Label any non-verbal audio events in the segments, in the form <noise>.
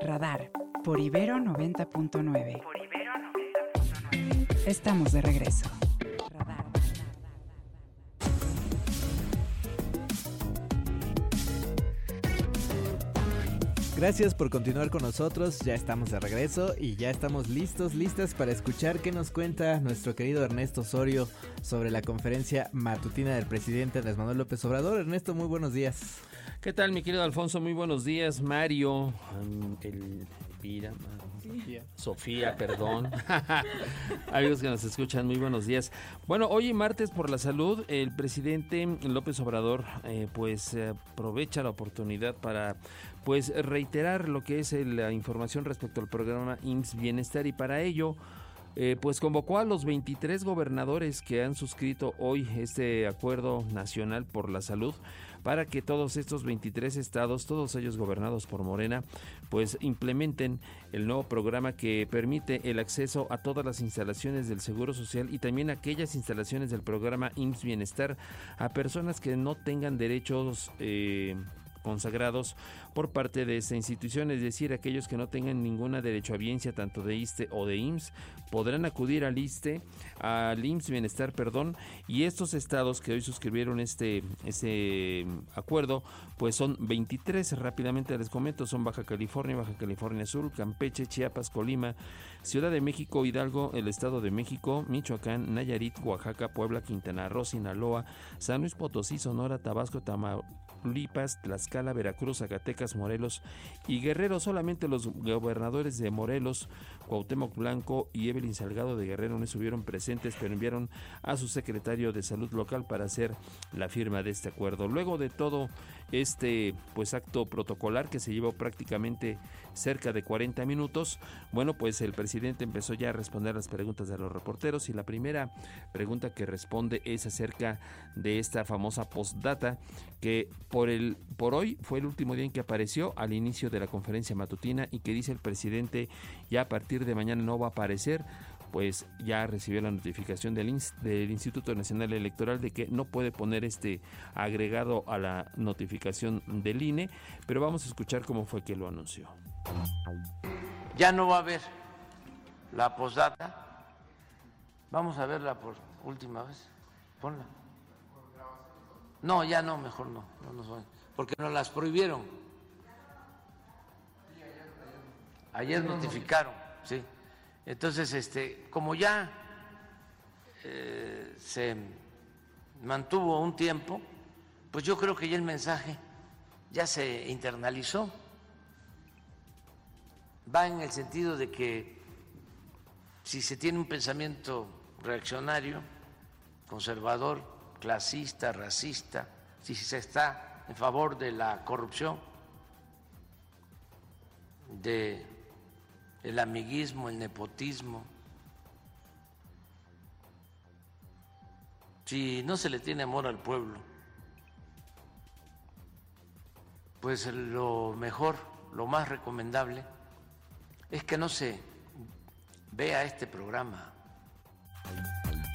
Radar por Ibero 90.9. Estamos de regreso. Gracias por continuar con nosotros, ya estamos de regreso y ya estamos listos, listas para escuchar qué nos cuenta nuestro querido Ernesto Osorio sobre la conferencia matutina del presidente Andrés Manuel López Obrador. Ernesto, muy buenos días. ¿Qué tal, mi querido Alfonso? Muy buenos días, Mario, el Sofía, perdón. <laughs> Amigos que nos escuchan, muy buenos días. Bueno, hoy martes por la salud, el presidente López Obrador eh, pues aprovecha la oportunidad para pues reiterar lo que es la información respecto al programa IMSS Bienestar y para ello eh, pues convocó a los 23 gobernadores que han suscrito hoy este acuerdo nacional por la salud para que todos estos 23 estados, todos ellos gobernados por Morena, pues implementen el nuevo programa que permite el acceso a todas las instalaciones del Seguro Social y también aquellas instalaciones del programa IMSS Bienestar a personas que no tengan derechos eh, consagrados por parte de esta institución, es decir, aquellos que no tengan ninguna derechohabiencia tanto de ISTE o de IMSS podrán acudir al ISTE, al IMSS Bienestar, perdón, y estos estados que hoy suscribieron este, ese acuerdo, pues son 23, rápidamente les comento, son Baja California, Baja California Sur, Campeche, Chiapas, Colima, Ciudad de México, Hidalgo, el Estado de México, Michoacán, Nayarit, Oaxaca, Puebla, Quintana Roo, Sinaloa, San Luis Potosí, Sonora, Tabasco, Tamaulipas, Tlaxcala, Veracruz, Zacatecas, Morelos y Guerrero. Solamente los gobernadores de Morelos, Cuauhtémoc Blanco y Evelyn Salgado de Guerrero no estuvieron presentes, pero enviaron a su secretario de salud local para hacer la firma de este acuerdo. Luego de todo este pues acto protocolar que se llevó prácticamente cerca de 40 minutos, bueno, pues el presidente empezó ya a responder las preguntas de los reporteros y la primera pregunta que responde es acerca de esta famosa postdata que por el por hoy fue el último día en que apareció al inicio de la conferencia matutina y que dice el presidente ya a partir de mañana no va a aparecer pues ya recibió la notificación del, del, Instituto Nacional Electoral de que no puede poner este agregado a la notificación del INE, pero vamos a escuchar cómo fue que lo anunció. Ya no va a haber la posdata. Vamos a verla por última vez. Ponla. No, ya no, mejor no, no nos porque nos las prohibieron. Ayer notificaron, sí. Entonces, este, como ya eh, se mantuvo un tiempo, pues yo creo que ya el mensaje ya se internalizó. Va en el sentido de que si se tiene un pensamiento reaccionario, conservador, clasista, racista, si se está en favor de la corrupción, de el amiguismo, el nepotismo. Si no se le tiene amor al pueblo, pues lo mejor, lo más recomendable es que no se vea este programa.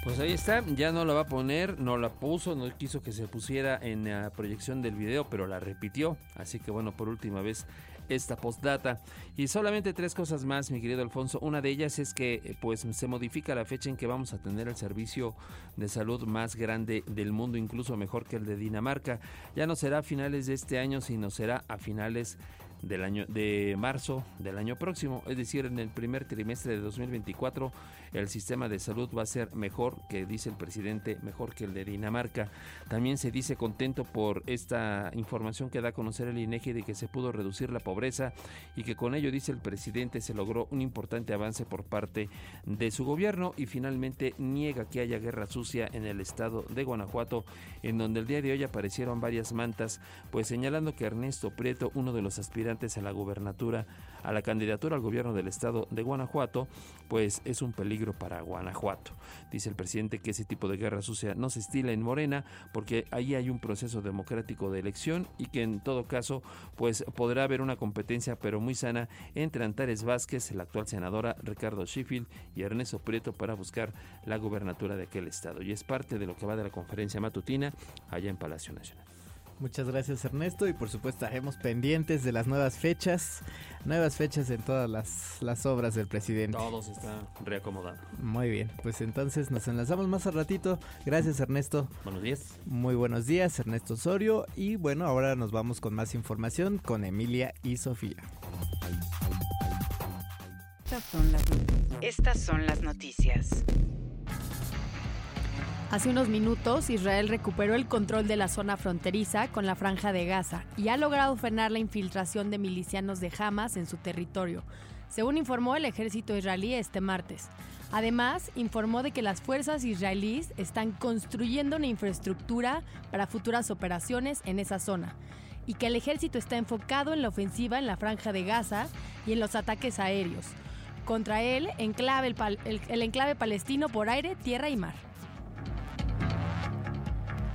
Pues ahí está, ya no la va a poner, no la puso, no quiso que se pusiera en la proyección del video, pero la repitió. Así que bueno, por última vez esta postdata. Y solamente tres cosas más, mi querido Alfonso. Una de ellas es que eh, pues se modifica la fecha en que vamos a tener el servicio de salud más grande del mundo, incluso mejor que el de Dinamarca. Ya no será a finales de este año, sino será a finales del año de marzo del año próximo, es decir, en el primer trimestre de 2024 el sistema de salud va a ser mejor, que dice el presidente, mejor que el de Dinamarca. También se dice contento por esta información que da a conocer el INEGI de que se pudo reducir la pobreza y que con ello dice el presidente se logró un importante avance por parte de su gobierno y finalmente niega que haya guerra sucia en el estado de Guanajuato, en donde el día de hoy aparecieron varias mantas, pues señalando que Ernesto Prieto, uno de los aspirantes a la gubernatura, a la candidatura al gobierno del estado de Guanajuato, pues es un peligro para Guanajuato. Dice el presidente que ese tipo de guerra sucia no se estila en Morena porque ahí hay un proceso democrático de elección y que en todo caso pues podrá haber una competencia pero muy sana entre Antares Vázquez, la actual senadora Ricardo Sheffield y Ernesto Prieto para buscar la gubernatura de aquel estado. Y es parte de lo que va de la conferencia matutina allá en Palacio Nacional. Muchas gracias Ernesto y por supuesto estaremos pendientes de las nuevas fechas, nuevas fechas en todas las, las obras del presidente. Todo se está reacomodando. Muy bien, pues entonces nos enlazamos más al ratito. Gracias Ernesto. Buenos días. Muy buenos días Ernesto Osorio y bueno, ahora nos vamos con más información con Emilia y Sofía. Estas son las, Estas son las noticias. Hace unos minutos, Israel recuperó el control de la zona fronteriza con la franja de Gaza y ha logrado frenar la infiltración de milicianos de Hamas en su territorio, según informó el ejército israelí este martes. Además, informó de que las fuerzas israelíes están construyendo una infraestructura para futuras operaciones en esa zona y que el ejército está enfocado en la ofensiva en la franja de Gaza y en los ataques aéreos contra él enclave, el, el enclave palestino por aire, tierra y mar.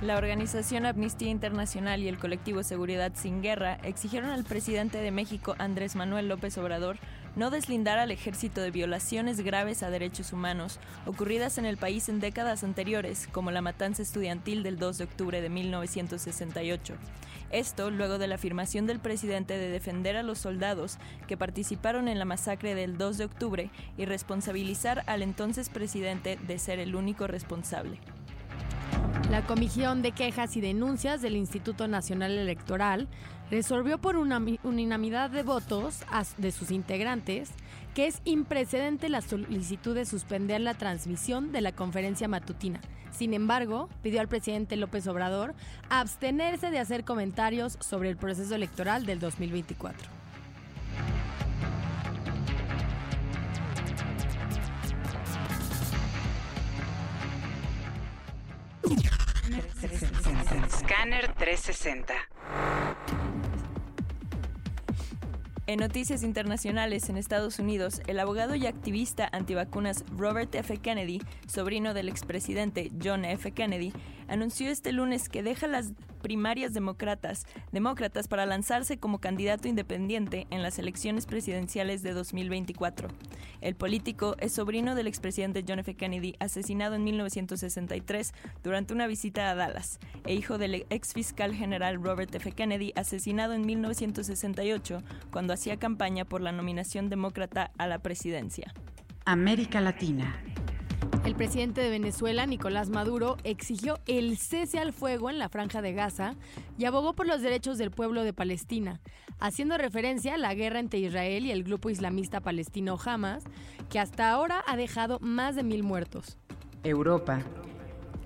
La organización Amnistía Internacional y el colectivo Seguridad Sin Guerra exigieron al presidente de México, Andrés Manuel López Obrador, no deslindar al ejército de violaciones graves a derechos humanos ocurridas en el país en décadas anteriores, como la matanza estudiantil del 2 de octubre de 1968. Esto luego de la afirmación del presidente de defender a los soldados que participaron en la masacre del 2 de octubre y responsabilizar al entonces presidente de ser el único responsable. La Comisión de Quejas y Denuncias del Instituto Nacional Electoral resolvió por una unanimidad de votos de sus integrantes que es imprecedente la solicitud de suspender la transmisión de la conferencia matutina. Sin embargo, pidió al presidente López Obrador abstenerse de hacer comentarios sobre el proceso electoral del 2024. Scanner 360. En noticias internacionales en Estados Unidos, el abogado y activista antivacunas Robert F. Kennedy, sobrino del expresidente John F. Kennedy, anunció este lunes que deja las primarias demócratas, para lanzarse como candidato independiente en las elecciones presidenciales de 2024. El político es sobrino del expresidente John F. Kennedy, asesinado en 1963 durante una visita a Dallas, e hijo del ex fiscal general Robert F. Kennedy, asesinado en 1968 cuando hacía campaña por la nominación demócrata a la presidencia. América Latina. El presidente de Venezuela, Nicolás Maduro, exigió el cese al fuego en la franja de Gaza y abogó por los derechos del pueblo de Palestina, haciendo referencia a la guerra entre Israel y el grupo islamista palestino Hamas, que hasta ahora ha dejado más de mil muertos. Europa.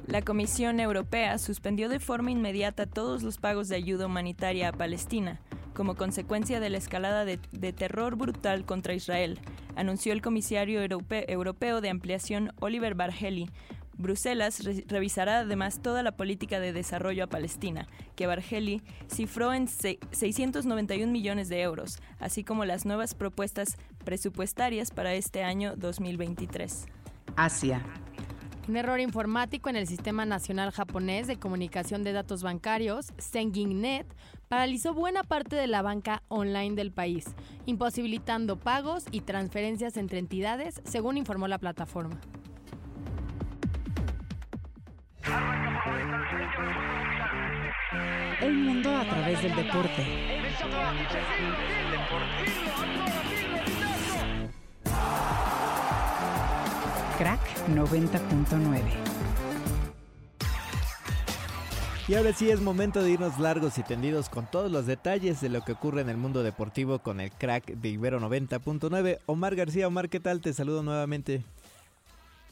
La Comisión Europea suspendió de forma inmediata todos los pagos de ayuda humanitaria a Palestina, como consecuencia de la escalada de, terror brutal contra Israel, anunció el comisario europeo de ampliación Oliver Bargeli. Bruselas revisará además toda la política de desarrollo a Palestina, que Bargeli cifró en 691 millones de euros, así como las nuevas propuestas presupuestarias para este año 2023. Asia. Un error informático en el Sistema Nacional Japonés de Comunicación de Datos Bancarios, Net, paralizó buena parte de la banca online del país, imposibilitando pagos y transferencias entre entidades, según informó la plataforma. El mundo a través del deporte. 90.9. Y ahora sí es momento de irnos largos y tendidos con todos los detalles de lo que ocurre en el mundo deportivo con el crack de Ibero 90.9. Omar García, Omar, ¿qué tal? Te saludo nuevamente.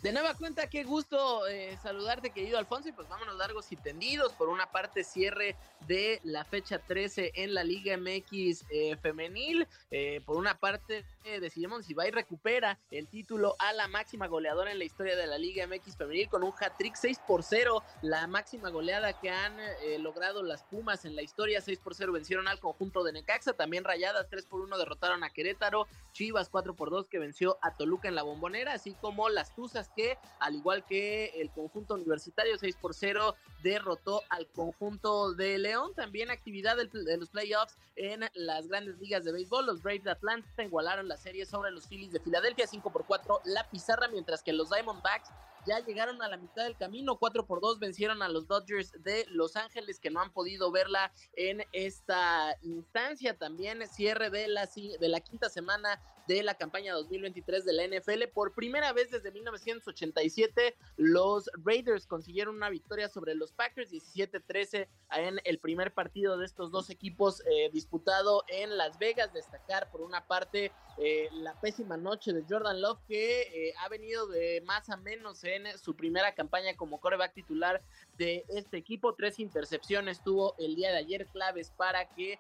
De nueva cuenta, qué gusto eh, saludarte, querido Alfonso. Y pues vámonos largos y tendidos. Por una parte, cierre de la fecha 13 en la Liga MX eh, femenil. Eh, por una parte, decidimos si va y recupera el título a la máxima goleadora en la historia de la Liga MX femenil con un hat-trick 6 por 0. La máxima goleada que han logrado las Pumas en la historia. 6 por 0 vencieron al conjunto de Necaxa. También Rayadas 3 por 1 derrotaron a Querétaro. Chivas 4 por 2 que venció a Toluca en la bombonera. Así como las Tuzas que, al igual que el conjunto universitario 6 por 0, derrotó al conjunto de León. También actividad de los playoffs en las grandes ligas de béisbol. Los Braves de Atlanta igualaron la serie sobre los Phillies de Filadelfia 5 por 4 la pizarra, mientras que los Diamondbacks ya llegaron a la mitad del camino, 4 por 2 vencieron a los Dodgers de Los Ángeles que no han podido verla en esta instancia también cierre de la, de la quinta semana de la campaña 2023 de la NFL. Por primera vez desde 1987, los Raiders consiguieron una victoria sobre los Packers 17-13 en el primer partido de estos dos equipos eh, disputado en Las Vegas. Destacar por una parte eh, la pésima noche de Jordan Love que eh, ha venido de más a menos en su primera campaña como coreback titular de este equipo. Tres intercepciones tuvo el día de ayer claves para que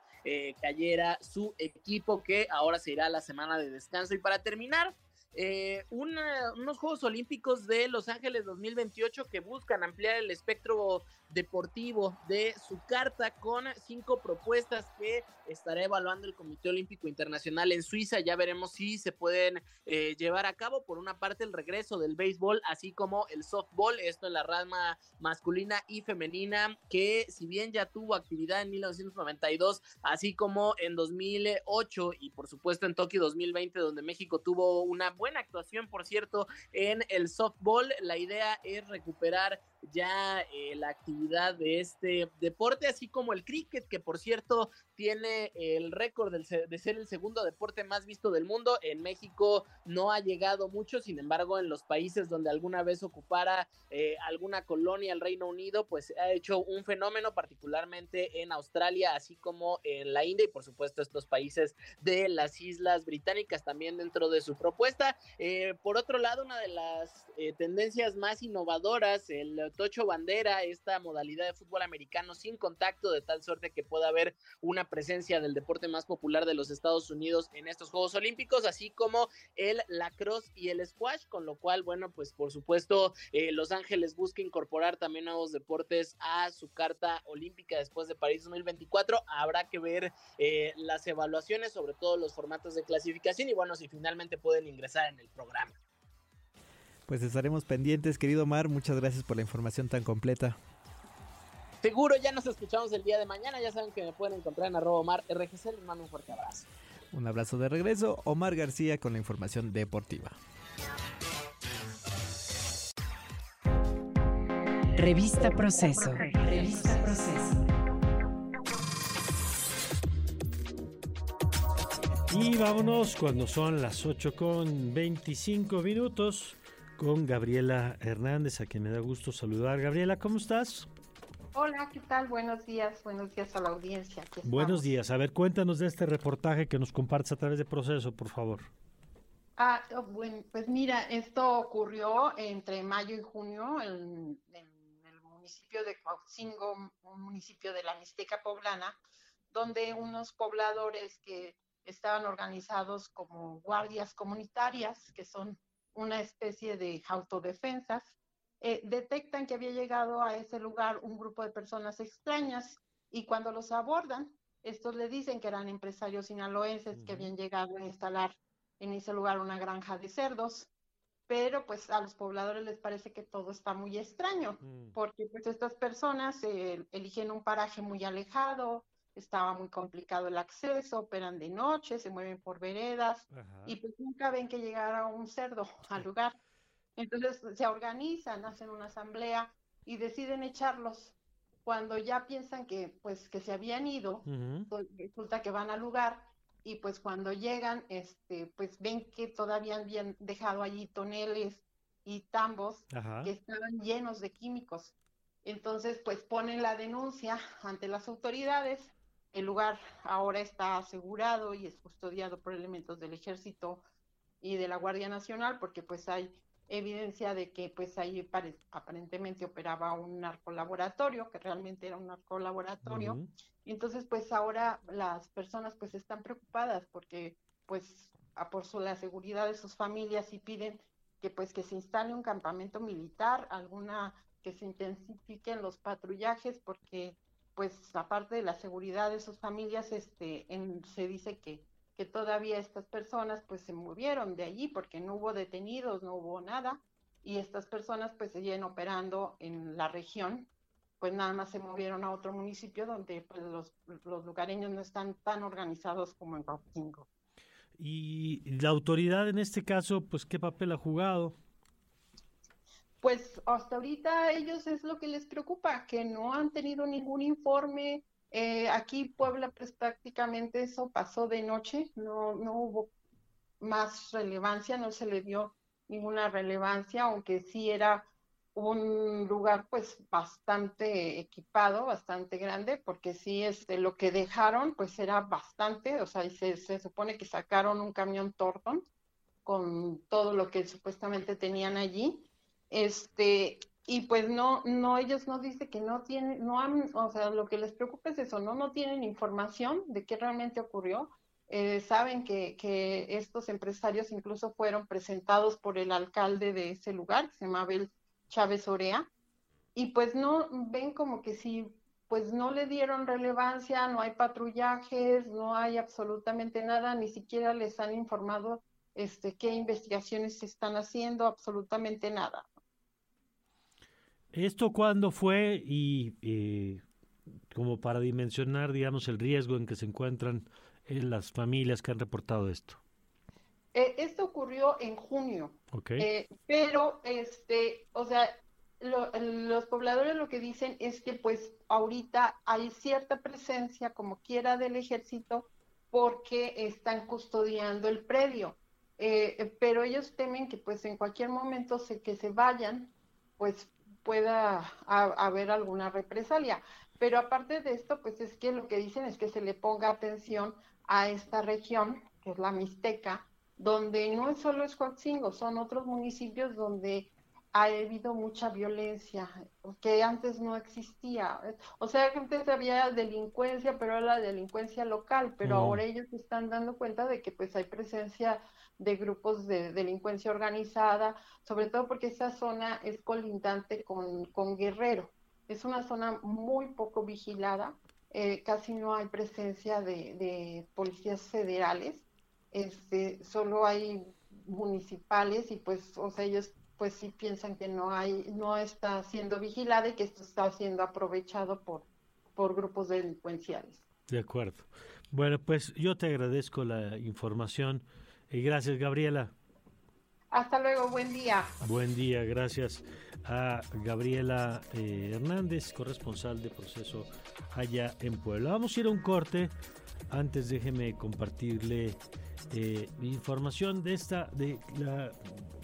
cayera su equipo que ahora se irá a la semana de descanso. Y para terminar, eh, unos Juegos Olímpicos de Los Ángeles 2028 que buscan ampliar el espectro deportivo de su carta con cinco propuestas que estará evaluando el Comité Olímpico Internacional en Suiza. Ya veremos si se pueden eh, llevar a cabo. Por una parte, el regreso del béisbol, así como el softball, esto en la rama masculina y femenina, que si bien ya tuvo actividad en 1992, así como en 2008 y por supuesto en Tokio 2020, donde México tuvo una buena actuación, por cierto, en el softball, la idea es recuperar ya eh, la actividad de este deporte, así como el cricket, que por cierto tiene el récord de ser el segundo deporte más visto del mundo. En México no ha llegado mucho, sin embargo, en los países donde alguna vez ocupara eh, alguna colonia el Reino Unido, pues ha hecho un fenómeno, particularmente en Australia, así como en la India y por supuesto estos países de las Islas Británicas también dentro de su propuesta. Eh, por otro lado, una de las tendencias más innovadoras, el Tocho Bandera, esta modalidad de fútbol americano sin contacto, de tal suerte que pueda haber una presencia del deporte más popular de los Estados Unidos en estos Juegos Olímpicos, así como el lacrosse y el squash, con lo cual, bueno, pues por supuesto, eh, Los Ángeles busca incorporar también nuevos deportes a su carta olímpica después de París 2024. Habrá que ver eh, las evaluaciones, sobre todo los formatos de clasificación y bueno, si finalmente pueden ingresar en el programa. Pues estaremos pendientes, querido Omar. Muchas gracias por la información tan completa. Seguro ya nos escuchamos el día de mañana. Ya saben que me pueden encontrar en arroba Omar RGC. Les mando un fuerte abrazo. Un abrazo de regreso. Omar García con la información deportiva. Revista Proceso. Revista Proceso. Y vámonos cuando son las 8 con 25 minutos con Gabriela Hernández, a quien me da gusto saludar. Gabriela, ¿cómo estás? Hola, ¿qué tal? Buenos días, buenos días a la audiencia. Buenos días. A ver, cuéntanos de este reportaje que nos compartes a través de Proceso, por favor. Ah, oh, bueno, pues mira, esto ocurrió entre mayo y junio en, el municipio de Coaxingo, un municipio de la Mixteca poblana, donde unos pobladores que estaban organizados como guardias comunitarias, que son una especie de autodefensas, eh, detectan que había llegado a ese lugar un grupo de personas extrañas y cuando los abordan, estos le dicen que eran empresarios sinaloenses que habían llegado a instalar en ese lugar una granja de cerdos, pero pues a los pobladores les parece que todo está muy extraño, mm. porque pues estas personas eh, eligen un paraje muy alejado, estaba muy complicado el acceso, operan de noche, se mueven por veredas y pues nunca ven que llegara un cerdo <laughs> al lugar. Entonces se organizan, hacen una asamblea y deciden echarlos. Cuando ya piensan que pues que se habían ido, pues, resulta que van al lugar y pues cuando llegan, este, pues ven que todavía habían dejado allí toneles y tambos que estaban llenos de químicos. Entonces, pues ponen la denuncia ante las autoridades el lugar ahora está asegurado y es custodiado por elementos del ejército y de la Guardia Nacional porque pues hay evidencia de que pues ahí aparentemente operaba un narcolaboratorio, que realmente era un narcolaboratorio. Entonces pues ahora las personas pues están preocupadas porque pues a por su, la seguridad de sus familias y piden que pues que se instale un campamento militar, alguna que se intensifiquen los patrullajes porque pues aparte de la seguridad de sus familias, este, se dice que, que todavía estas personas pues se movieron de allí porque no hubo detenidos, no hubo nada, y estas personas pues siguen operando en la región, pues nada más se movieron a otro municipio donde pues, los, los lugareños no están tan organizados como en Coahuila. Y la autoridad en este caso, pues qué papel ha jugado? Pues hasta ahorita ellos es lo que les preocupa, que no han tenido ningún informe. Eh, aquí Puebla, pues prácticamente eso pasó de noche, no, no hubo más relevancia, no se le dio ninguna relevancia, aunque sí era un lugar pues bastante equipado, bastante grande, porque sí este, lo que dejaron pues era bastante, o sea, se, se supone que sacaron un camión Torton con todo lo que supuestamente tenían allí, este, y pues no, no, ellos no dicen que no tienen, no han, o sea, lo que les preocupa es eso, no, no tienen información de qué realmente ocurrió, eh, saben que, que estos empresarios incluso fueron presentados por el alcalde de ese lugar, que se llama Abel Chávez Orea, y pues no ven como que si pues no le dieron relevancia, no hay patrullajes, no hay absolutamente nada, ni siquiera les han informado este, qué investigaciones se están haciendo, absolutamente nada. ¿Esto cuándo fue y eh, como para dimensionar, digamos, el riesgo en que se encuentran eh, las familias que han reportado esto? Eh, esto ocurrió en junio, Okay. eh, pero, este, o sea, lo- los pobladores lo que dicen es que pues ahorita hay cierta presencia como quiera del ejército porque están custodiando el predio, eh, pero ellos temen que pues en cualquier momento se, que se vayan, pues pueda ha- haber alguna represalia. Pero aparte de esto, pues es que lo que dicen es que se le ponga atención a esta región, que es la Mixteca, donde no es solo Escuatzingo, son otros municipios donde ha habido mucha violencia, que antes no existía. O sea, que antes había delincuencia, pero era la delincuencia local, pero ahora ellos se están dando cuenta de que pues hay presencia de grupos de delincuencia organizada, sobre todo porque esa zona es colindante con, con Guerrero. Es una zona muy poco vigilada, eh, casi no hay presencia de, de policías federales, este, solo hay municipales y pues, o sea, ellos pues sí piensan que no hay, no está siendo vigilada y que esto está siendo aprovechado por, por grupos delincuenciales. De acuerdo. Bueno, pues yo te agradezco la información y gracias, Gabriela. Hasta luego, buen día. Buen día, gracias a Gabriela eh, Hernández, corresponsal de proceso allá en Puebla. Vamos a ir a un corte. Antes déjeme compartirle eh, información de esta, de la,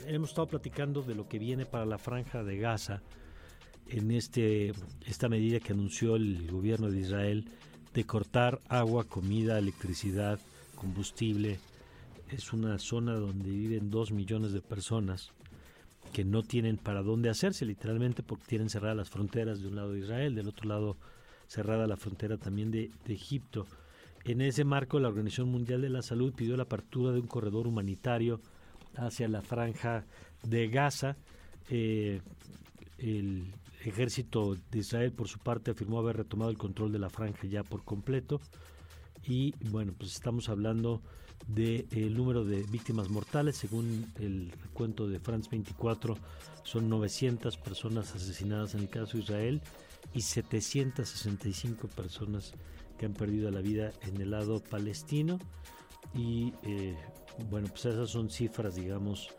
hemos estado platicando de lo que viene para la franja de Gaza en este, esta medida que anunció el gobierno de Israel de cortar agua, comida, electricidad, combustible. Es una zona donde viven dos millones de personas que no tienen para dónde hacerse, literalmente porque tienen cerradas las fronteras de un lado de Israel, del otro lado cerrada la frontera también de, Egipto. En ese marco, la Organización Mundial de la Salud pidió la apertura de un corredor humanitario hacia la franja de Gaza. Eh, el ejército de Israel, por su parte, afirmó haber retomado el control de la franja ya por completo. Y bueno, pues estamos hablando del número de víctimas mortales. Según el recuento de France 24, son 900 personas asesinadas en el caso de Israel y 765 personas que han perdido la vida en el lado palestino. Y eh, bueno, pues esas son cifras, digamos,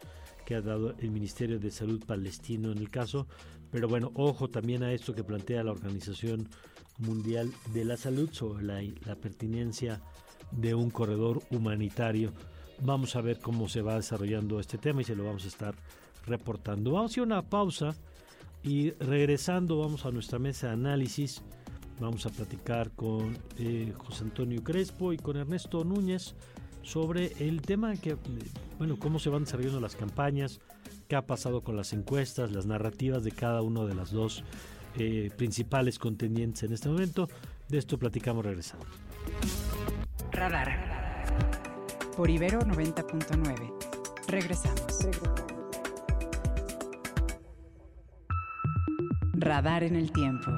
que ha dado el Ministerio de Salud palestino en el caso. Pero bueno, ojo también a esto que plantea la Organización Mundial de la Salud sobre la, la pertinencia de un corredor humanitario. Vamos a ver cómo se va desarrollando este tema y se lo vamos a estar reportando. Vamos a ir una pausa y regresando vamos a nuestra mesa de análisis. Vamos a platicar con eh, José Antonio Crespo y con Ernesto Núñez sobre el tema que, bueno, cómo se van desarrollando las campañas, qué ha pasado con las encuestas, las narrativas de cada uno de las dos eh, principales contendientes en este momento. De esto platicamos regresando. Radar. Por Ibero 90.9. Regresamos. Radar en el tiempo.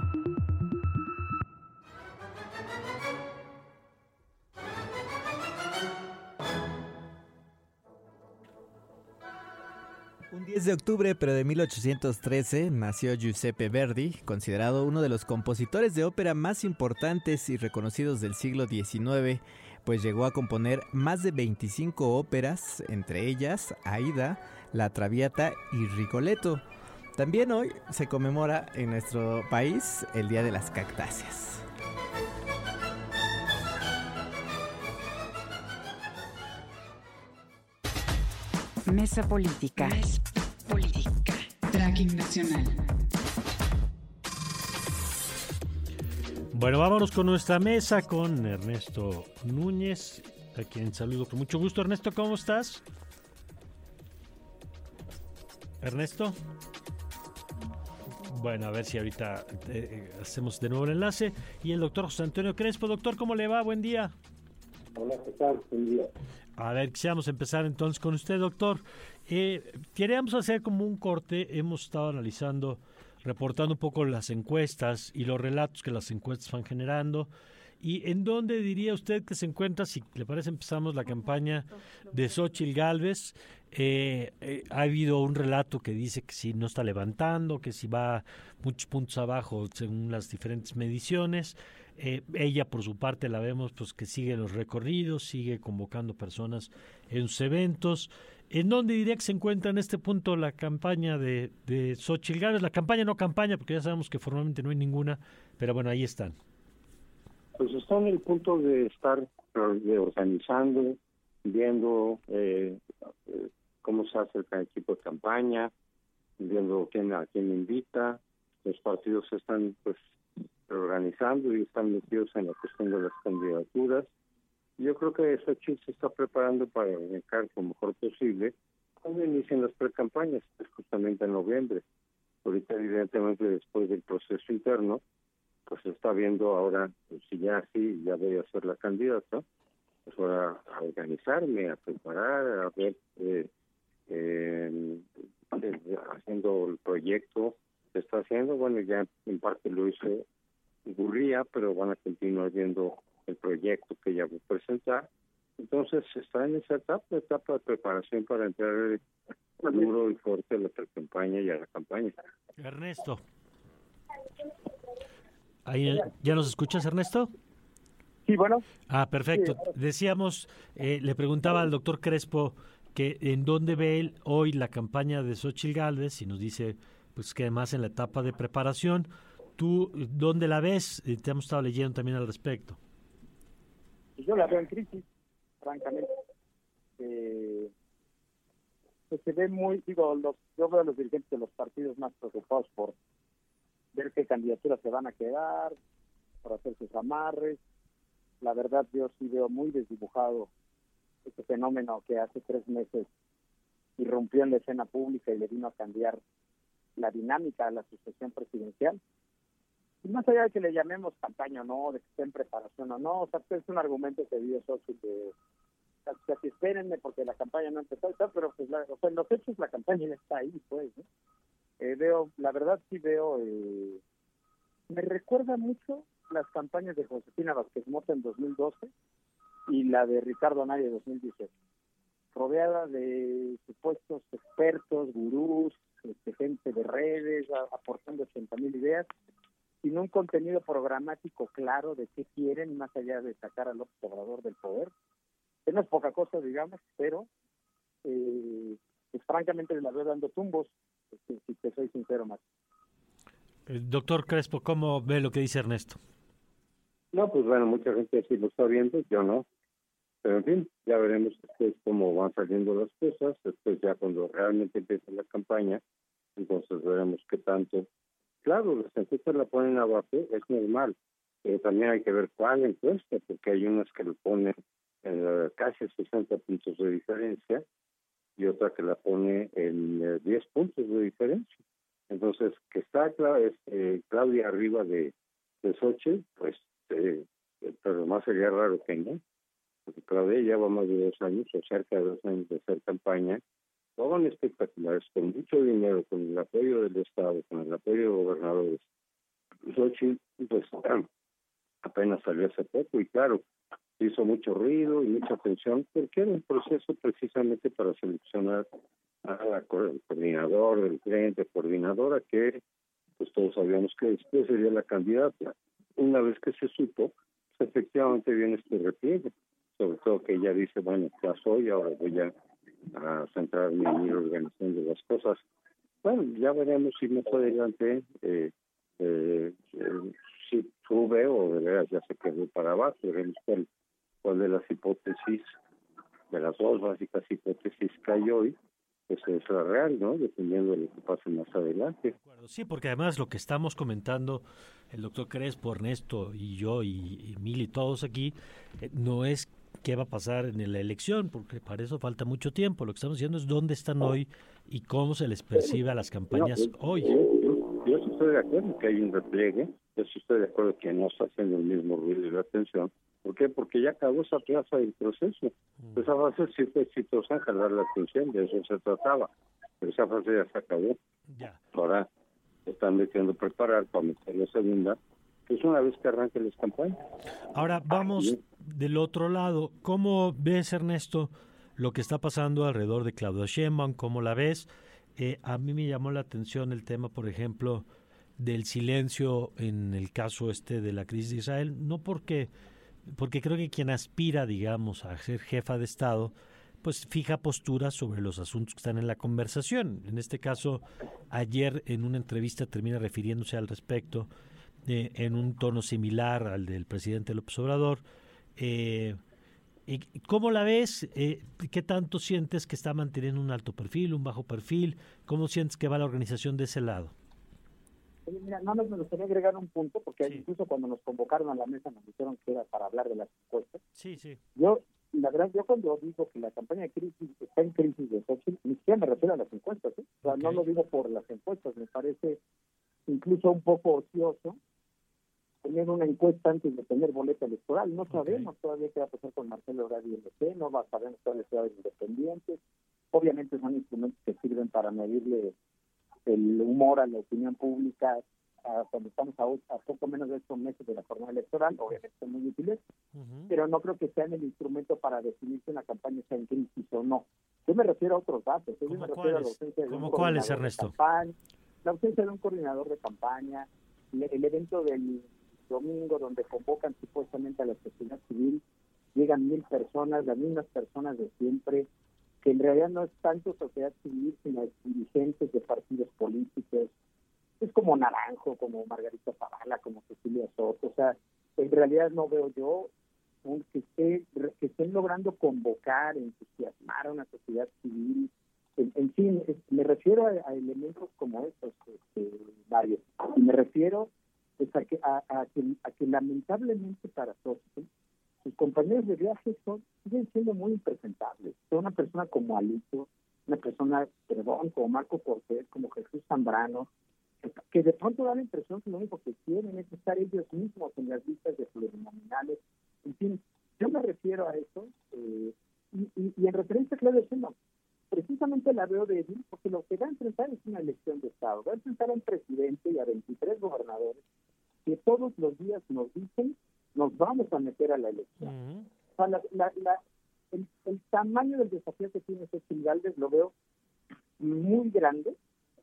Un 10 de octubre, pero de 1813, nació Giuseppe Verdi, considerado uno de los compositores de ópera más importantes y reconocidos del siglo XIX, pues llegó a componer más de 25 óperas, entre ellas Aida, La Traviata y Rigoletto. También hoy se conmemora en nuestro país el Día de las Cactáceas. Mesa política. política. Tracking nacional. Bueno, vámonos con nuestra mesa con Ernesto Núñez, a quien saludo con mucho gusto. Ernesto, ¿cómo estás? Ernesto. Bueno, a ver si ahorita eh, hacemos de nuevo el enlace. Y el doctor José Antonio Crespo. Doctor, ¿cómo le va? Buen día. Hola, ¿qué tal? Buen día. A ver, quisiéramos empezar entonces con usted, doctor. Eh, queríamos hacer como un corte. Hemos estado analizando reportando un poco las encuestas y los relatos que las encuestas van generando. ¿Y en dónde diría usted que se encuentra, si le parece, empezamos la campaña de Xochitl Galvez? Eh, eh, ha habido un relato que dice que si no está levantando, que si va muchos puntos abajo según las diferentes mediciones. Eh, ella, por su parte, la vemos pues que sigue los recorridos, sigue convocando personas en sus eventos. ¿En dónde diría que se encuentra en este punto la campaña de, de Xochitl? La campaña no campaña, porque ya sabemos que formalmente no hay ninguna, pero bueno, ahí están. Pues está en el punto de estar organizando, viendo eh, cómo se hace el equipo de campaña, viendo quién a quién invita. Los partidos están pues organizando y están metidos en la cuestión de las candidaturas yo creo que Xochitl se está preparando para arrancar lo mejor posible cuando inicien las precampañas, es justamente en noviembre. Ahorita, evidentemente, después del proceso interno, pues se está viendo ahora, pues, si ya sí, ya voy a ser la candidata, pues ahora a organizarme, a preparar, a ver, eh, eh, haciendo el proyecto que está haciendo. Bueno, ya en parte lo hizo Gurría, pero van a continuar viendo el proyecto que ya voy a presentar. Entonces está en esa etapa, etapa de preparación para entrar duro y fuerte a la campaña y a la campaña. Ernesto. Ahí, ¿Ya nos escuchas, Ernesto? Sí, bueno. Ah, perfecto. Decíamos, eh, le preguntaba al doctor Crespo que en dónde ve él hoy la campaña de Xochitl Galvez y nos dice pues que además en la etapa de preparación, ¿tú dónde la ves? Te hemos estado leyendo también al respecto yo la veo en crisis, francamente. Eh, pues se ve muy, digo, los, yo veo a los dirigentes de los partidos más preocupados por ver qué candidaturas se van a quedar, por hacer sus amarres. La verdad, yo sí veo muy desdibujado este fenómeno que hace tres meses irrumpió en la escena pública y le vino a cambiar la dinámica de la sucesión presidencial. Más allá de que le llamemos campaña o no, de que esté en preparación o no, o sea, es un argumento que dio Sochi de casi espérenme porque la campaña no empezó pero pues la, o sea, en los hechos la campaña está ahí, pues. Eh, veo, la verdad sí veo, eh, me recuerda mucho las campañas de Josefina Vázquez Mota en 2012 y la de Ricardo Anaya en 2018, rodeada de supuestos expertos, gurús, este, gente de redes, aportando 80 mil ideas, sin un contenido programático claro de qué quieren, más allá de sacar al observador del poder. Que no es poca cosa, digamos, pero eh, pues, francamente la veo dando tumbos, si te soy sincero más. El doctor Crespo, ¿cómo ve lo que dice Ernesto? No, pues bueno, mucha gente sí lo está viendo, yo no. Pero en fin, ya veremos después cómo van saliendo las cosas, después ya cuando realmente empiece la campaña, entonces veremos qué tanto Claro, las encuestas la ponen abajo, es normal. Pero también hay que ver cuál encuesta, porque hay unas que lo ponen en casi 60 puntos de diferencia y otra que la pone en 10 eh, puntos de diferencia. Entonces, que está eh, Claudia arriba de, de Sochi, pues, eh, pero más sería raro que no, porque Claudia lleva más de dos años o cerca de dos años de hacer campaña son espectaculares, con mucho dinero, con el apoyo del Estado, con el apoyo de gobernadores. Xochitl, pues apenas salió hace poco y claro, hizo mucho ruido y mucha atención porque era un proceso precisamente para seleccionar a la coordinador del frente, coordinadora que pues todos sabíamos que después sería la candidata. Una vez que se supo, pues, efectivamente viene este repliegue, sobre todo que ella dice, bueno, ya soy, ahora voy a a centrarme en ir organizando las cosas. Bueno, ya veremos si más adelante eh, eh, eh, si sube o de veras ya se quedó para abajo. Veremos cuál, cuál de las hipótesis, de las dos básicas hipótesis que hay hoy, pues es la real, ¿no? Dependiendo de lo que pase más adelante. Sí, porque además lo que estamos comentando el doctor Crespo, Ernesto y yo y, y Mil y todos aquí, eh, no es qué va a pasar en la elección, porque para eso falta mucho tiempo. Lo que estamos diciendo es dónde están hoy y cómo se les percibe a las campañas No, hoy. Yo, yo sí estoy de acuerdo que hay un repliegue, yo sí estoy de acuerdo que no está haciendo el mismo ruido y la atención. ¿Por qué? Porque ya acabó esa plaza del proceso. Esa fase sí fue exitosa en jalar la atención, de eso se trataba. Pero esa fase ya se acabó. Ahora se están metiendo preparar para meter la segunda, pues una vez que arranquen las campañas. Ahora vamos del otro lado. ¿Cómo ves, Ernesto, lo que está pasando alrededor de Claudia Sheinbaum? ¿Cómo la ves? Eh, a mí me llamó la atención el tema, por ejemplo, del silencio en el caso este de la crisis de Israel, no porque porque creo que quien aspira, digamos, a ser jefa de Estado, pues fija posturas sobre los asuntos que están en la conversación. En este caso, ayer en una entrevista termina refiriéndose al respecto eh, en un tono similar al del presidente López Obrador. Eh, ¿y ¿Cómo la ves? Eh, ¿Qué tanto sientes que está manteniendo un alto perfil, un bajo perfil? ¿Cómo sientes que va la organización de ese lado? Oye, Mira, nada más me gustaría agregar un punto, porque incluso cuando nos convocaron a la mesa nos dijeron que era para hablar de las encuestas. Sí, sí. Yo, la verdad, yo cuando digo que la campaña de crisis está en crisis de Xochitl, ni siquiera me refiero a las encuestas, ¿eh? O sea, no lo digo por las encuestas, me parece incluso un poco ocioso tener una encuesta antes de tener boleta electoral. No sabemos todavía qué va a pasar con Marcelo Ebrard y el DC, no va a saber todavía si va a independientes. Obviamente son instrumentos que sirven para medirle el humor a la opinión pública a- cuando estamos a, a poco menos de estos meses de la jornada electoral, obviamente son muy útiles, pero no creo que sean el instrumento para definir si una campaña está en crisis o no. Yo me refiero a otros datos, yo me refiero a la cuáles? ausencia de un ¿Cómo cuáles, coordinador de Ernesto? campaña, la ausencia de un coordinador de campaña, el evento del domingo donde convocan supuestamente a la sociedad civil, llegan mil personas, las mismas personas de siempre, que en realidad no es tanto sociedad civil, sino dirigentes de partidos políticos, es como Naranjo, como Margarita Zavala, como Cecilia Soto, o sea, en realidad no veo yo que, esté, que estén logrando convocar, entusiasmar a una sociedad civil, en, en fin, me refiero a, a elementos como estos, este, varios, y me refiero pues, a, que, a, que, a que lamentablemente para todos, sus compañeros de viaje son, siguen siendo muy impresentables. Una persona como Alito, una persona, perdón, como Marco Cortés, como Jesús Zambrano, que- que de pronto da la impresión que lo único que quieren es estar ellos mismos en las listas de plurinominales. En fin, yo me refiero a eso, eh, y, y, y en referencia a Claudia Sheinbaum, precisamente la veo débil porque lo que va a enfrentar es una elección de Estado. Va a enfrentar a un presidente y a 23 gobernadores que todos los días nos dicen nos vamos a meter a la elección. O sea, la- la- la- el, el tamaño del desafío que tiene Xochitl Gálvez lo veo muy grande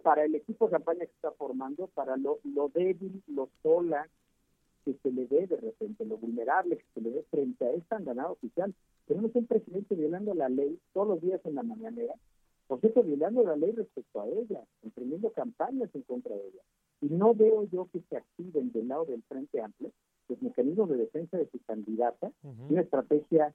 para el equipo de campaña que está formando, para lo, lo débil, lo sola que se le ve de repente, lo vulnerable que se le ve frente a esta andanada oficial. Tenemos un presidente violando la ley todos los días en la mañanera, por cierto, violando la ley respecto a ella, emprendiendo campañas en contra de ella. Y no veo yo que se activen del lado del Frente Amplio los mecanismos de defensa de su candidata, una estrategia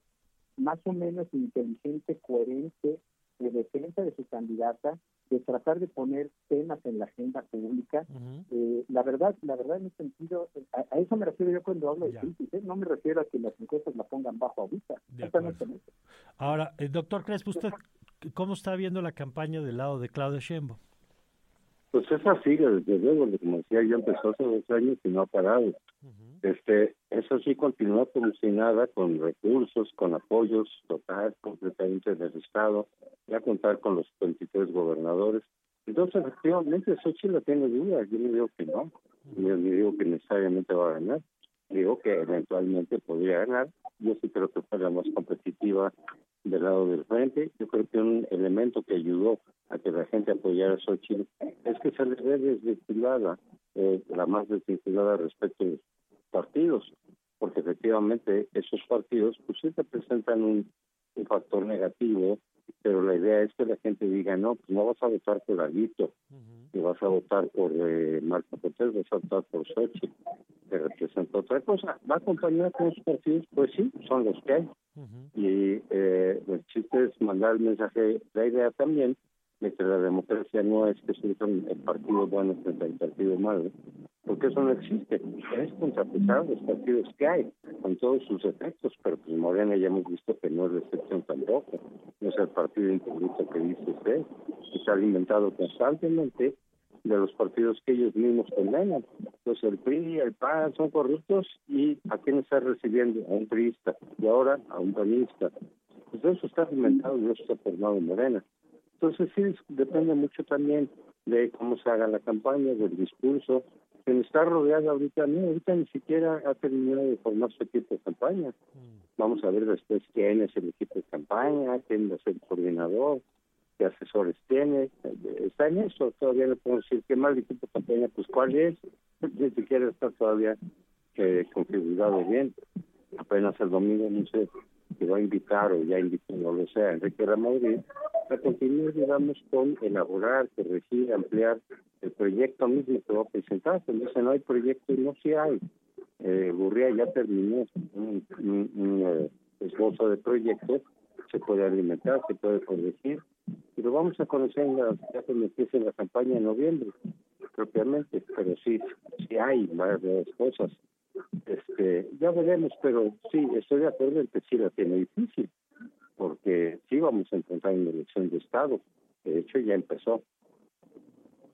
más o menos inteligente, coherente de defensa de su candidata, de tratar de poner temas en la agenda pública. Eh, la verdad, la verdad en ese sentido, a, a eso me refiero yo cuando hablo de crisis, ¿eh? no me refiero a que las encuestas la pongan bajo ahorita. Eso. Ahora, el doctor Crespo, ¿usted cómo está viendo la campaña del lado de Claudia Sheinbaum? Pues esa sigue, desde luego, como decía, ya empezó hace dos años y no ha parado. Este, eso sí continúa como si nada, con recursos, con apoyos total, completamente del Estado, ya contar con los 23 gobernadores. Entonces, efectivamente, Xochitl la tiene duda. Yo no digo que no, yo no digo que necesariamente va a ganar. Digo que eventualmente podría ganar. Yo sí creo que fue la más competitiva del lado del frente. Yo creo que un elemento que ayudó a que la gente apoyara a Xochitl es que se le ve desvinculada, eh, la más desvinculada respecto a los partidos, porque efectivamente esos partidos pues sí representan un, un factor negativo, pero la idea es que la gente diga, no, pues no vas a votar por Alito, y vas a votar por eh, Marco Cortés, vas a votar por Sochi, que representa otra cosa. ¿Va a acompañar con los partidos? Pues sí, son los que hay. Y eh, el chiste es mandar el mensaje, la idea también de que la democracia no es que surjan el partido bueno frente al partido malo, porque eso no existe. Es contrapesar los partidos que hay, con todos sus efectos, pero pues Morena ya hemos visto que no es la excepción tampoco. No es el partido impoluto que dice usted, está alimentado constantemente de los partidos que ellos mismos condenan. Entonces el PRI el PAN son corruptos y ¿a quién está recibiendo? A un priista y ahora a un panista. Pues eso está alimentado y eso está formado en Morena. Entonces sí, depende mucho también de cómo se haga la campaña, del discurso. Quien está rodeado ahorita, no, ahorita ni siquiera ha terminado de formar su equipo de campaña. Vamos a ver después quién es el equipo de campaña, quién va a ser el coordinador, qué asesores tiene. Está en eso, todavía no podemos decir qué más equipo de campaña, pues cuál es. Ni siquiera está todavía eh, configurado bien. Apenas el domingo no sé que va a invitar o ya invitó, no lo sea, Enrique Ramón a continuar, digamos, con elaborar, corregir, ampliar el proyecto mismo que va a presentar. Entonces no hay proyecto y no si hay. Eh, ya terminó un, un, eh, esbozo de proyecto, se puede alimentar, se puede corregir, y lo vamos a conocer en la, ya cuando empiece la campaña en noviembre, propiamente, pero sí, sí hay varias cosas. Este, ya veremos, pero sí, estoy de acuerdo en que sí la tiene difícil porque sí vamos a encontrar una elección de Estado. De hecho, ya empezó.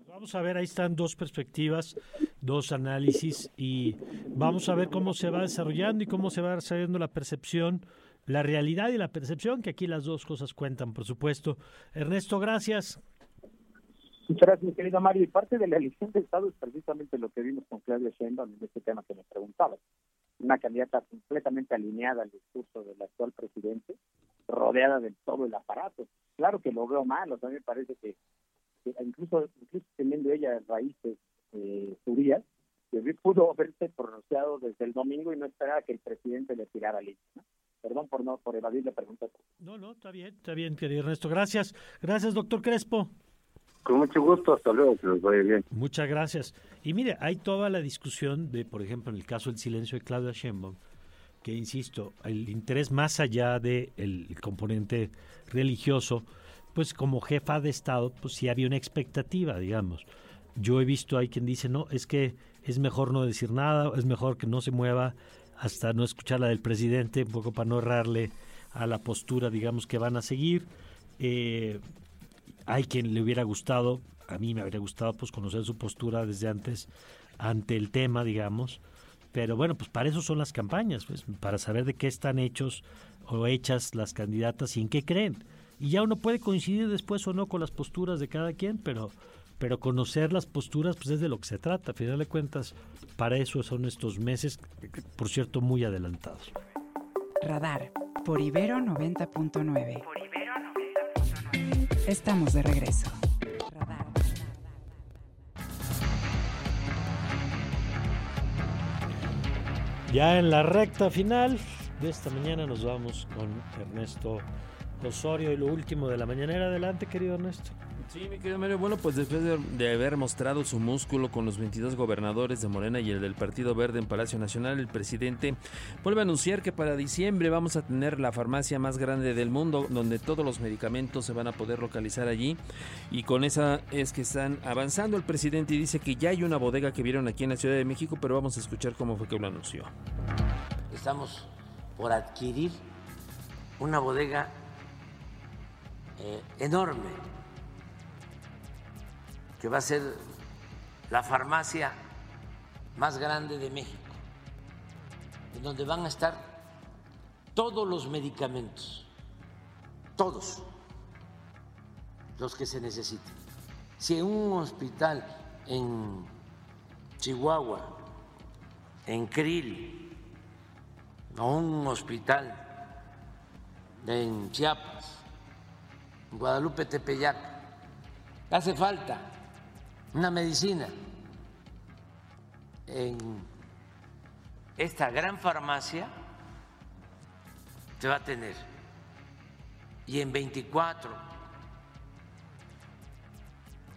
Vamos a ver, ahí están dos perspectivas, dos análisis y vamos a ver cómo se va desarrollando y cómo se va desarrollando la percepción, la realidad y la percepción, que aquí las dos cosas cuentan, por supuesto. Ernesto, gracias. Muchas gracias, querido Mario. Y parte de la elección de Estado es precisamente lo que vimos con Claudia Sheinbaum en este tema que me preguntaba. Una candidata completamente alineada al discurso del actual presidente, rodeada de todo el aparato. Claro que lo veo mal, o sea, me parece que, incluso, incluso teniendo ella raíces eh, judías, pudo haberse pronunciado desde el domingo y no esperar a que el presidente le tirara línea. Perdón por no por evadir la pregunta. No, no, está bien, está bien, querido Ernesto. Gracias, gracias, doctor Crespo. Con mucho gusto, hasta luego, que les vaya bien. Muchas gracias. Y mire, hay toda la discusión de, por ejemplo, en el caso del silencio de Claudia Sheinbaum, que insisto, el interés más allá del el componente religioso, pues como jefa de Estado, pues sí había una expectativa, digamos. Yo he visto, hay quien dice, no, es que es mejor no decir nada, es mejor que no se mueva hasta no escuchar la del presidente, un poco para no errarle a la postura, digamos, que van a seguir. Eh, hay quien le hubiera gustado, a mí me habría gustado, pues conocer su postura desde antes ante el tema, digamos. Pero bueno, pues para eso son las campañas, pues, para saber de qué están hechos o hechas las candidatas y en qué creen. Y ya uno puede coincidir después o no con las posturas de cada quien, pero, pero conocer las posturas pues es de lo que se trata. A final de cuentas, para eso son estos meses, por cierto, muy adelantados. Radar por Ibero 90.9. Por Ibero 90.9. Estamos de regreso. Ya en la recta final de esta mañana nos vamos con Ernesto Osorio y lo último de la mañanera. Adelante, querido Ernesto. Sí, mi querido Mario. Bueno, pues después de, haber mostrado su músculo con los 22 gobernadores de Morena y el del Partido Verde en Palacio Nacional, el presidente vuelve a anunciar que para diciembre vamos a tener la farmacia más grande del mundo, donde todos los medicamentos se van a poder localizar allí. Y con esa es que están avanzando el presidente y dice que ya hay una bodega que vieron aquí en la Ciudad de México, pero vamos a escuchar cómo fue que lo anunció. Estamos por adquirir una bodega eh, enorme que va a ser la farmacia más grande de México, en donde van a estar todos los medicamentos, todos los que se necesiten. Si en un hospital en Chihuahua, en Krill, o un hospital en Chiapas, en Guadalupe Tepeyac, hace falta una medicina en esta gran farmacia se va a tener y en 24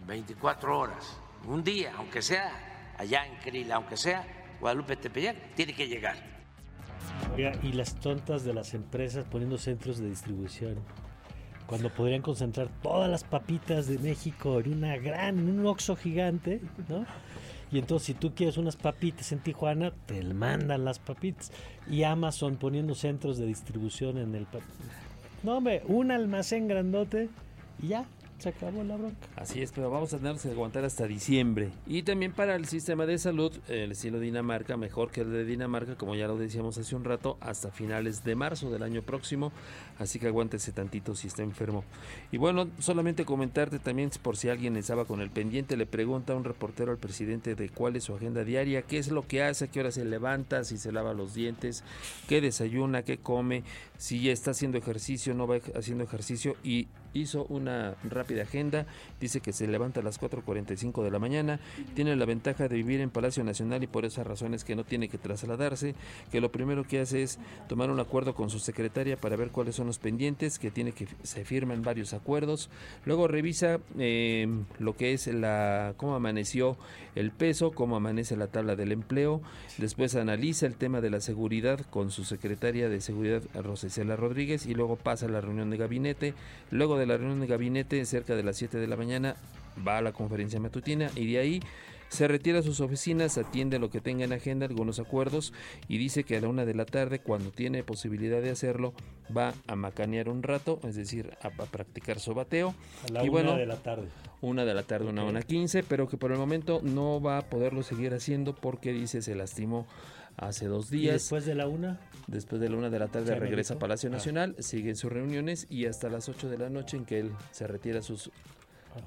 24 horas, un día, aunque sea allá en Crila, aunque sea Guadalupe Tepeyac, tiene que llegar. y las tontas de las empresas poniendo centros de distribución. Cuando podrían concentrar todas las papitas de México en una gran, en un oxo gigante, ¿no? Y entonces si tú quieres unas papitas en Tijuana, te mandan las papitas. Y Amazon poniendo centros de distribución en el... No, hombre, un almacén grandote y ya, se acabó la bronca. Así es, pero vamos a tener que aguantar hasta diciembre. Y también para el sistema de salud, el estilo Dinamarca, mejor que el de Dinamarca, como ya lo decíamos hace un rato, hasta finales de marzo del año próximo. Así que aguántese tantito si está enfermo. Y bueno, solamente comentarte también, por si alguien estaba con el pendiente, le pregunta a un reportero al presidente de cuál es su agenda diaria, qué es lo que hace, a qué hora se levanta, si se lava los dientes, qué desayuna, qué come, si está haciendo ejercicio, no va haciendo ejercicio y hizo una rápida agenda, dice que se levanta a las 4.45 de la mañana, tiene la ventaja de vivir en Palacio Nacional y por esas razones que no tiene que trasladarse, que lo primero que hace es tomar un acuerdo con su secretaria para ver cuáles son los pendientes, que tiene que se firman varios acuerdos, luego revisa eh, lo que es la cómo amaneció el peso, cómo amanece la tabla del empleo, después analiza el tema de la seguridad con su secretaria de seguridad Rosicela Rodríguez y luego pasa a la reunión de gabinete, luego de de la reunión de gabinete cerca de las 7 de la mañana, va a la conferencia matutina y de ahí se retira a sus oficinas, atiende lo que tenga en agenda, algunos acuerdos y dice que a la una de la tarde, cuando tiene posibilidad de hacerlo, va a macanear un rato, es decir, a, practicar su bateo. A la una de la tarde. Una de la tarde, una una quince, pero que por el momento no va a poderlo seguir haciendo porque dice se lastimó hace dos días. después de la una? Después de la una de la tarde regresa a Palacio ah. Nacional, sigue en sus reuniones y hasta las 8 de la noche en que él se retira a sus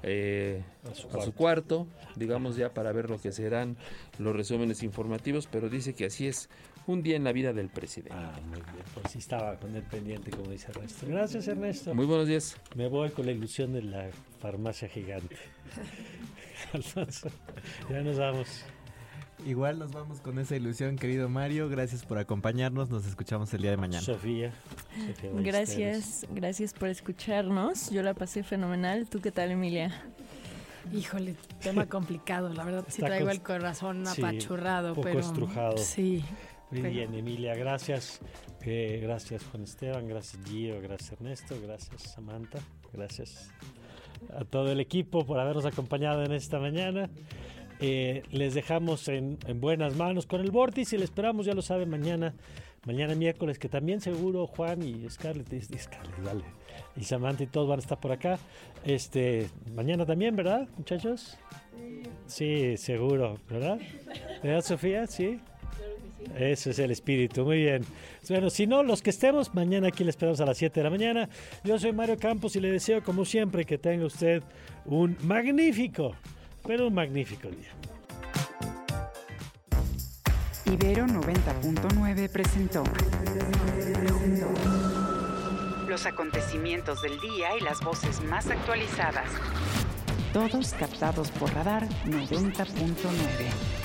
eh, a, su cuarto, digamos ya para ver lo que serán los resúmenes informativos, pero dice que así es un día en la vida del presidente. Ah, muy bien, pues sí estaba con el pendiente, como dice Ernesto. Gracias, Ernesto. Muy buenos días. Me voy con la ilusión de la farmacia gigante. <laughs> Alfonso, ya nos vamos. Igual nos vamos con esa ilusión, querido Mario. Gracias por acompañarnos. Nos escuchamos el día de mañana. Sofía. gracias, gracias por escucharnos. Yo la pasé fenomenal. ¿Tú qué tal, Emilia? Híjole, tema <laughs> complicado. La verdad sí traigo el corazón apachurrado, poco pero estrujado. Sí. Muy bien, Emilia, gracias. Eh, gracias Juan Esteban, gracias Gio, gracias Ernesto, gracias Samantha, gracias a todo el equipo por habernos acompañado en esta mañana. Eh, les dejamos en, buenas manos con el vórtice y le esperamos, ya lo saben, mañana, mañana miércoles, que también seguro Juan y Scarlett, y, Scarlett, y Samantha y todos van a estar por acá. Este, mañana también, ¿verdad, muchachos? Sí, seguro, ¿verdad? ¿Verdad, Sofía? Sí. Ese es el espíritu, muy bien. Bueno, si no, los que estemos, mañana aquí les esperamos a las 7 de la mañana. Yo soy Mario Campos y le deseo, como siempre, que tenga usted un magnífico pero un magnífico día. Ibero 90.9 presentó los acontecimientos del día y las voces más actualizadas. Todos captados por radar 90.9.